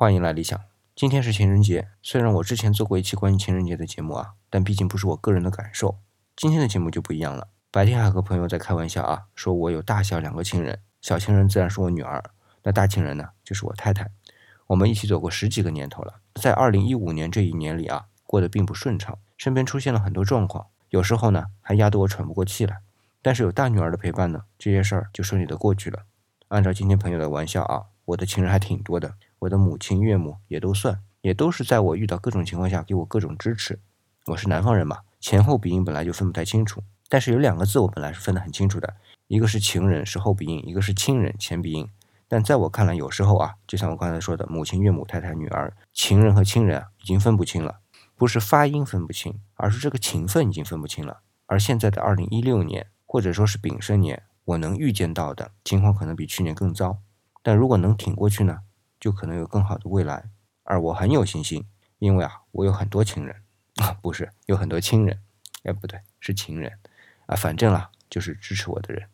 欢迎来理想。今天是情人节，虽然我之前做过一期关于情人节的节目啊，但毕竟不是我个人的感受。今天的节目就不一样了。白天还和朋友在开玩笑啊，说我有大小两个情人，小情人自然是我女儿，那大情人呢就是我太太。我们一起走过十几个年头了，在二零一五年这一年里啊，过得并不顺畅，身边出现了很多状况，有时候呢还压得我喘不过气来。但是有大女儿的陪伴呢，这些事儿就顺利的过去了。按照今天朋友的玩笑啊，我的情人还挺多的。我的母亲、岳母也都算，也都是在我遇到各种情况下给我各种支持。我是南方人嘛，前后鼻音本来就分不太清楚，但是有两个字我本来是分得很清楚的，一个是情人是后鼻音，一个是亲人前鼻音。但在我看来，有时候啊，就像我刚才说的，母亲、岳母、太太、女儿，情人和亲人啊，已经分不清了，不是发音分不清，而是这个情分已经分不清了。而现在的二零一六年，或者说是丙申年，我能预见到的情况可能比去年更糟。但如果能挺过去呢？就可能有更好的未来，而我很有信心，因为啊，我有很多情人啊，不是有很多亲人，哎，不对，是情人啊，反正啦，就是支持我的人。